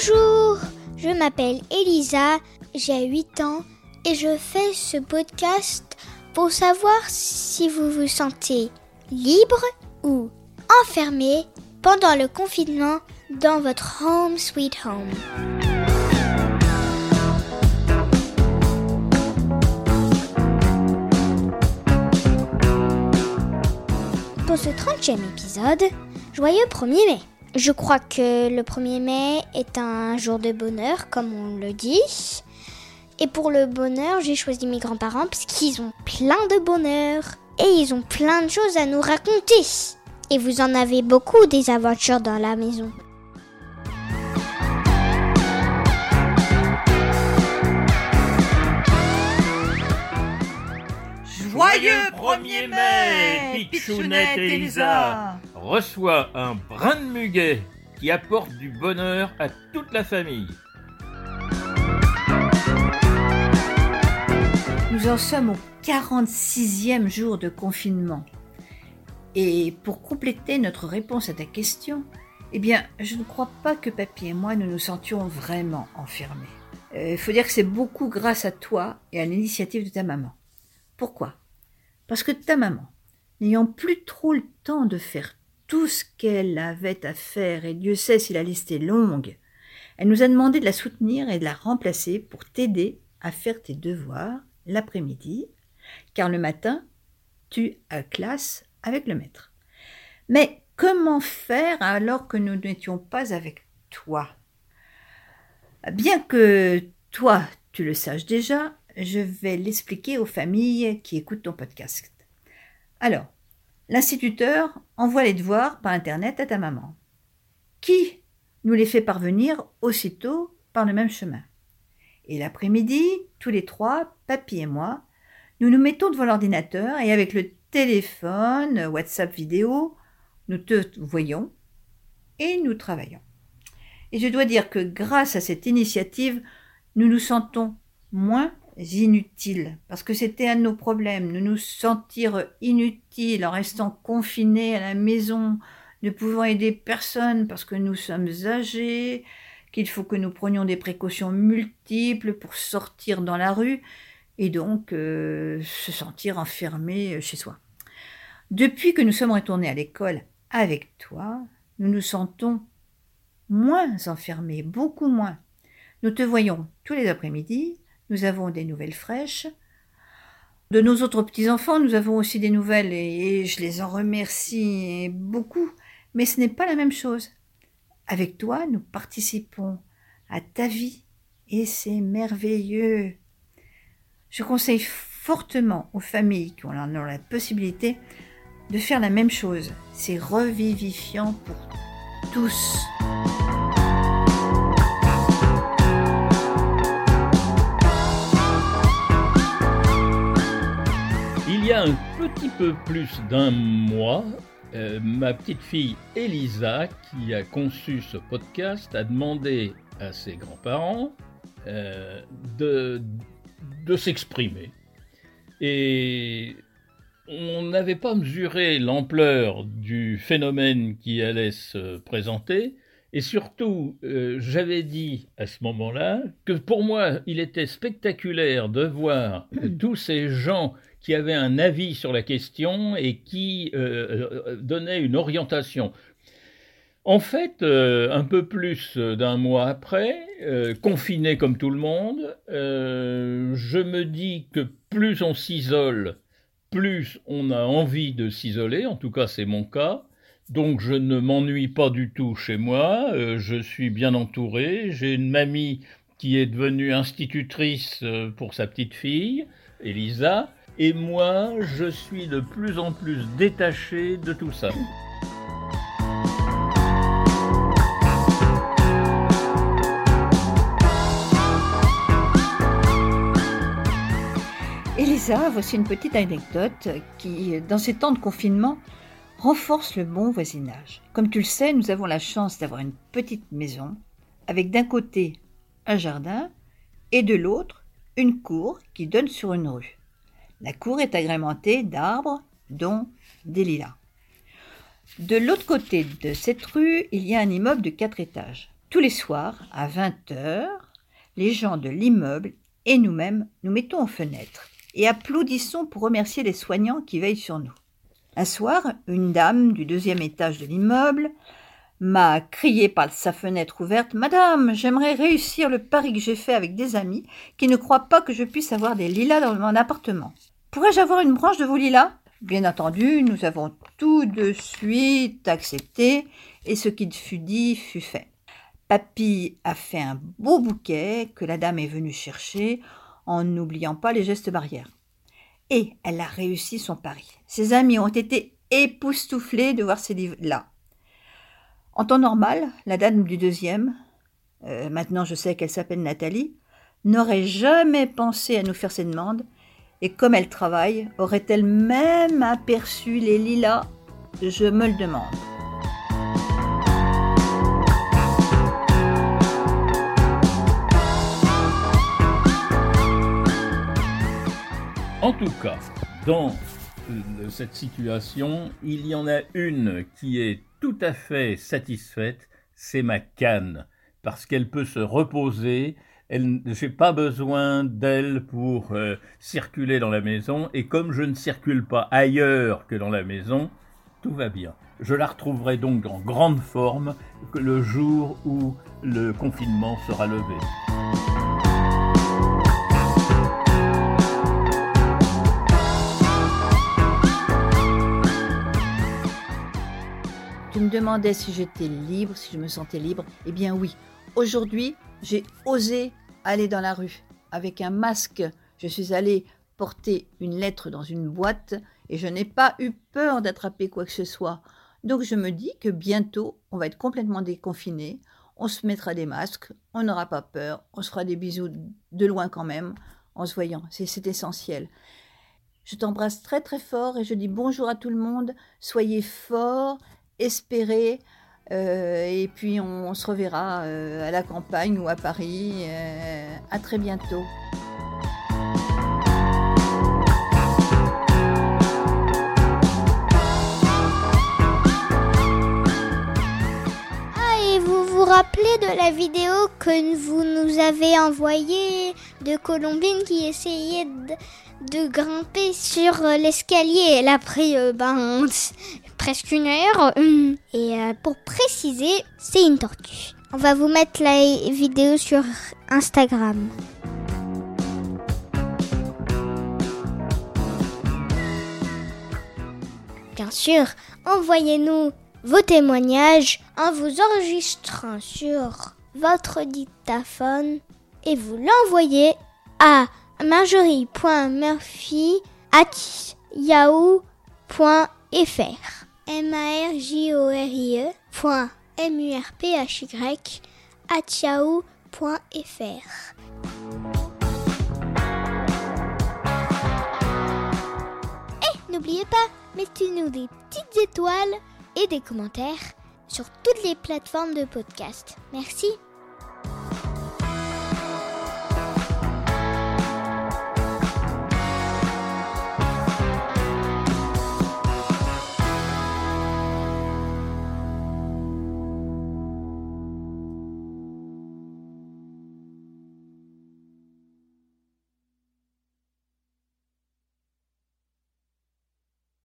Bonjour, je m'appelle Elisa, j'ai 8 ans et je fais ce podcast pour savoir si vous vous sentez libre ou enfermé pendant le confinement dans votre home sweet home. Pour ce 30e épisode, joyeux 1er mai. Je crois que le 1er mai est un jour de bonheur, comme on le dit. Et pour le bonheur, j'ai choisi mes grands-parents parce qu'ils ont plein de bonheur. Et ils ont plein de choses à nous raconter. Et vous en avez beaucoup des aventures dans la maison. Joyeux 1er mai, Pichounette et Elisa reçoit un brin de muguet qui apporte du bonheur à toute la famille. Nous en sommes au 46e jour de confinement. Et pour compléter notre réponse à ta question, eh bien, je ne crois pas que Papy et moi nous nous sentions vraiment enfermés. Il faut dire que c'est beaucoup grâce à toi et à l'initiative de ta maman. Pourquoi? Parce que ta maman, n'ayant plus trop le temps de faire tout ce qu'elle avait à faire, et Dieu sait si la liste est longue, elle nous a demandé de la soutenir et de la remplacer pour t'aider à faire tes devoirs l'après-midi, car le matin, tu as classe avec le maître. Mais comment faire alors que nous n'étions pas avec toi? Bien que toi, tu le saches déjà, je vais l'expliquer aux familles qui écoutent ton podcast. Alors, L'instituteur envoie les devoirs par Internet à ta maman, qui nous les fait parvenir aussitôt par le même chemin? Et l'après-midi, tous les trois, papy et moi, nous nous mettons devant l'ordinateur et avec le téléphone, WhatsApp vidéo, nous te voyons et nous travaillons. Et je dois dire que grâce à cette initiative, nous nous sentons moins inutiles, parce que c'était un de nos problèmes, de nous sentir inutiles en restant confinés à la maison, ne pouvant aider personne parce que nous sommes âgés, qu'il faut que nous prenions des précautions multiples pour sortir dans la rue et donc euh, se sentir enfermé chez soi. Depuis que nous sommes retournés à l'école avec toi, nous nous sentons moins enfermés, beaucoup moins. Nous te voyons tous les après-midi, nous avons des nouvelles fraîches. De nos autres petits-enfants, nous avons aussi des nouvelles et, je les en remercie beaucoup. Mais ce n'est pas la même chose. Avec toi, nous participons à ta vie et c'est merveilleux. Je conseille fortement aux familles qui en ont la possibilité de faire la même chose. C'est revivifiant pour tous. A un petit peu plus d'un mois, euh, ma petite fille Elisa, qui a conçu ce podcast, a demandé à ses grands-parents euh, de s'exprimer. Et on n'avait pas mesuré l'ampleur du phénomène qui allait se présenter. Et surtout, euh, j'avais dit à ce moment-là que pour moi, il était spectaculaire de voir tous ces gens qui avait un avis sur la question et qui euh, euh, donnait une orientation. En fait, euh, un peu plus d'un mois après, confiné comme tout le monde, je me dis que plus on s'isole, plus on a envie de s'isoler, en tout cas c'est mon cas. Donc je ne m'ennuie pas du tout chez moi, je suis bien entouré, j'ai une mamie qui est devenue institutrice pour sa petite fille, Elisa, et moi, je suis de plus en plus détaché de tout ça. Elisa, voici une petite anecdote qui, dans ces temps de confinement, renforce le bon voisinage. Comme tu le sais, nous avons la chance d'avoir une petite maison avec d'un côté un jardin et de l'autre une cour qui donne sur une rue. La cour est agrémentée d'arbres, dont des lilas. De l'autre côté de cette rue, il y a un immeuble de quatre étages. Tous les soirs, à 20 heures, les gens de l'immeuble et nous-mêmes nous mettons aux fenêtres et applaudissons pour remercier les soignants qui veillent sur nous. Un soir, une dame du deuxième étage de l'immeuble m'a crié par sa fenêtre ouverte Madame, j'aimerais réussir le pari que j'ai fait avec des amis qui ne croient pas que je puisse avoir des lilas dans mon appartement. Pourrais-je avoir une branche de vos lilas? Bien entendu, nous avons tout de suite accepté, et ce qui fut dit fut fait. Papy a fait un beau bouquet que la dame est venue chercher en n'oubliant pas les gestes barrières. Et elle a réussi son pari. Ses amis ont été époustouflés de voir ces livres-là. En temps normal, la dame du deuxième, euh, maintenant je sais qu'elle s'appelle Nathalie, n'aurait jamais pensé à nous faire ces demandes, et comme elle travaille, aurait-elle même aperçu les lilas? Je me le demande. En tout cas, dans cette situation, il y en a une qui est tout à fait satisfaite, c'est ma canne, parce qu'elle peut se reposer, je n'ai pas besoin d'elle pour euh, circuler dans la maison, et comme je ne circule pas ailleurs que dans la maison, tout va bien. Je la retrouverai donc en grande forme le jour où le confinement sera levé. Demandais si j'étais libre, si je me sentais libre. Eh bien oui, aujourd'hui, j'ai osé aller dans la rue avec un masque. Je suis allée porter une lettre dans une boîte et je n'ai pas eu peur d'attraper quoi que ce soit. Donc je me dis que bientôt, on va être complètement déconfiné. On se mettra des masques, on n'aura pas peur, on se fera des bisous de loin quand même, en se voyant. C'est essentiel. Je t'embrasse très très fort et je dis bonjour à tout le monde. Soyez forts espérer. Euh, et puis on, se reverra euh, à la campagne ou à Paris. Euh, à très bientôt. Ah, et vous vous rappelez de la vidéo que vous nous avez envoyée de Colombine qui essayait de, grimper sur l'escalier? Elle a pris ben, presque une heure. Hum. Et euh, pour préciser, c'est une tortue. On va vous mettre la vidéo sur Instagram. Bien sûr, envoyez-nous vos témoignages en vous enregistrant sur votre dictaphone et vous l'envoyez à marjorie.murphy.yahoo.fr m a r j o r i e m u r p h y at yahoo.fr. Et n'oubliez pas, mettez-nous des petites étoiles et des commentaires sur toutes les plateformes de podcast. Merci.